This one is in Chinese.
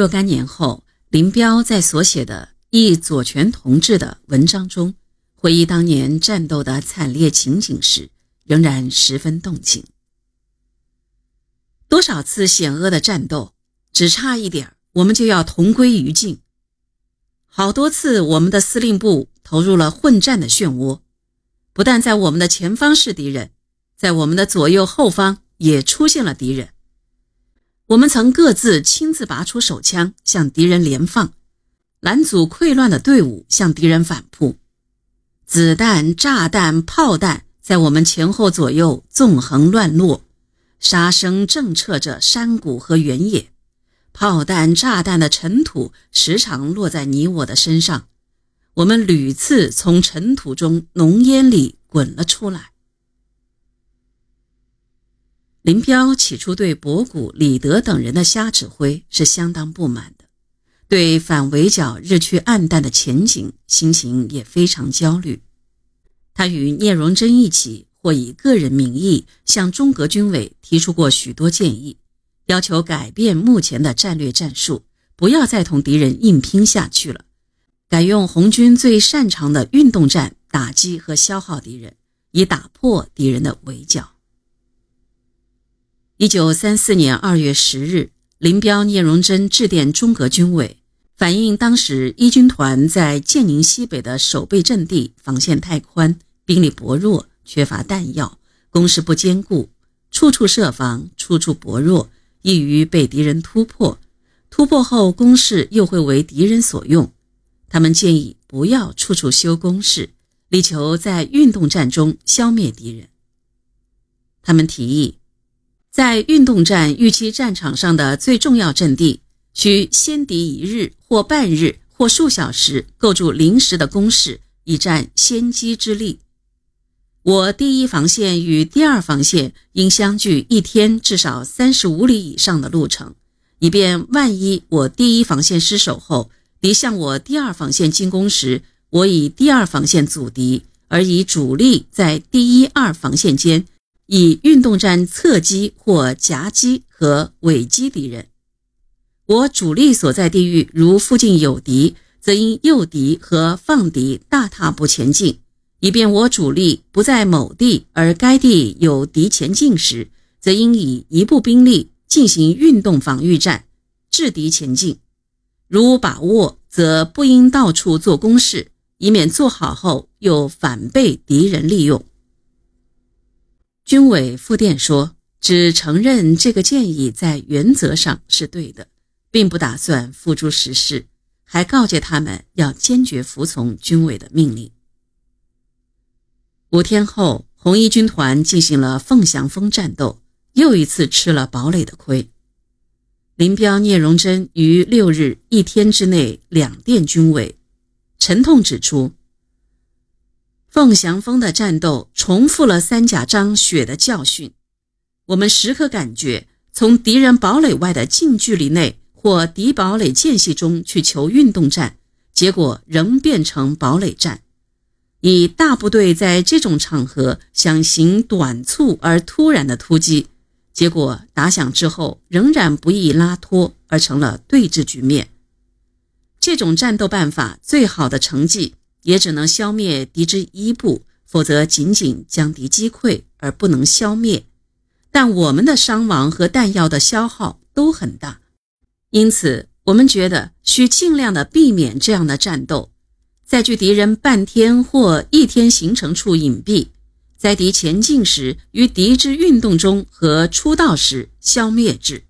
若干年后，林彪在所写的《忆左权同志》的文章中，回忆当年战斗的惨烈情景时，仍然十分动情。多少次险恶的战斗，只差一点我们就要同归于尽。好多次，我们的司令部投入了混战的漩涡，不但在我们的前方是敌人，在我们的左右后方也出现了敌人。我们曾各自亲自拔出手枪向敌人连放，拦阻溃乱的队伍向敌人反扑。子弹、炸弹、炮弹在我们前后左右纵横乱落，杀声震彻着山谷和原野。炮弹、炸弹的尘土时常落在你我的身上，我们屡次从尘土中浓烟里滚了出来。林彪起初对博古、李德等人的瞎指挥是相当不满的，对反围剿日趋暗淡的前景，心情也非常焦虑。他与聂荣臻一起，或以个人名义向中革军委提出过许多建议，要求改变目前的战略战术，不要再同敌人硬拼下去了，改用红军最擅长的运动战打击和消耗敌人，以打破敌人的围剿。一九三四年二月十日，林彪、聂荣臻致电中革军委，反映当时一军团在建宁西北的守备阵地防线太宽，兵力薄弱，缺乏弹药，攻势不坚固，处处设防，处处薄弱，易于被敌人突破。突破后，攻势又会为敌人所用。他们建议不要处处修工事，力求在运动战中消灭敌人。他们提议。在运动战预期战场上的最重要阵地，需先敌一日或半日或数小时，构筑临时的工事，以占先机之力。我第一防线与第二防线应相距一天至少三十五里以上的路程，以便万一我第一防线失守后，敌向我第二防线进攻时，我以第二防线阻敌，而以主力在第一二防线间。以运动战侧击或夹击和尾击敌人。我主力所在地域如附近有敌，则应诱敌和放敌大踏步前进，以便我主力不在某地而该地有敌前进时，则应以一部兵力进行运动防御战，制敌前进。如把握，则不应到处做攻势，以免做好后又反被敌人利用。军委复电说，只承认这个建议在原则上是对的，并不打算付诸实施，还告诫他们要坚决服从军委的命令。五天后，红一军团进行了凤翔峰战斗，又一次吃了堡垒的亏。林彪、聂荣臻于六日一天之内两电军委，沉痛指出。凤翔峰的战斗重复了三甲张血的教训，我们时刻感觉从敌人堡垒外的近距离内或敌堡垒间隙中去求运动战，结果仍变成堡垒战。以大部队在这种场合想行短促而突然的突击，结果打响之后仍然不易拉脱，而成了对峙局面。这种战斗办法最好的成绩。也只能消灭敌之一部，否则仅仅将敌击溃而不能消灭。但我们的伤亡和弹药的消耗都很大，因此我们觉得需尽量的避免这样的战斗，在距敌人半天或一天行程处隐蔽，在敌前进时于敌之运动中和出道时消灭之。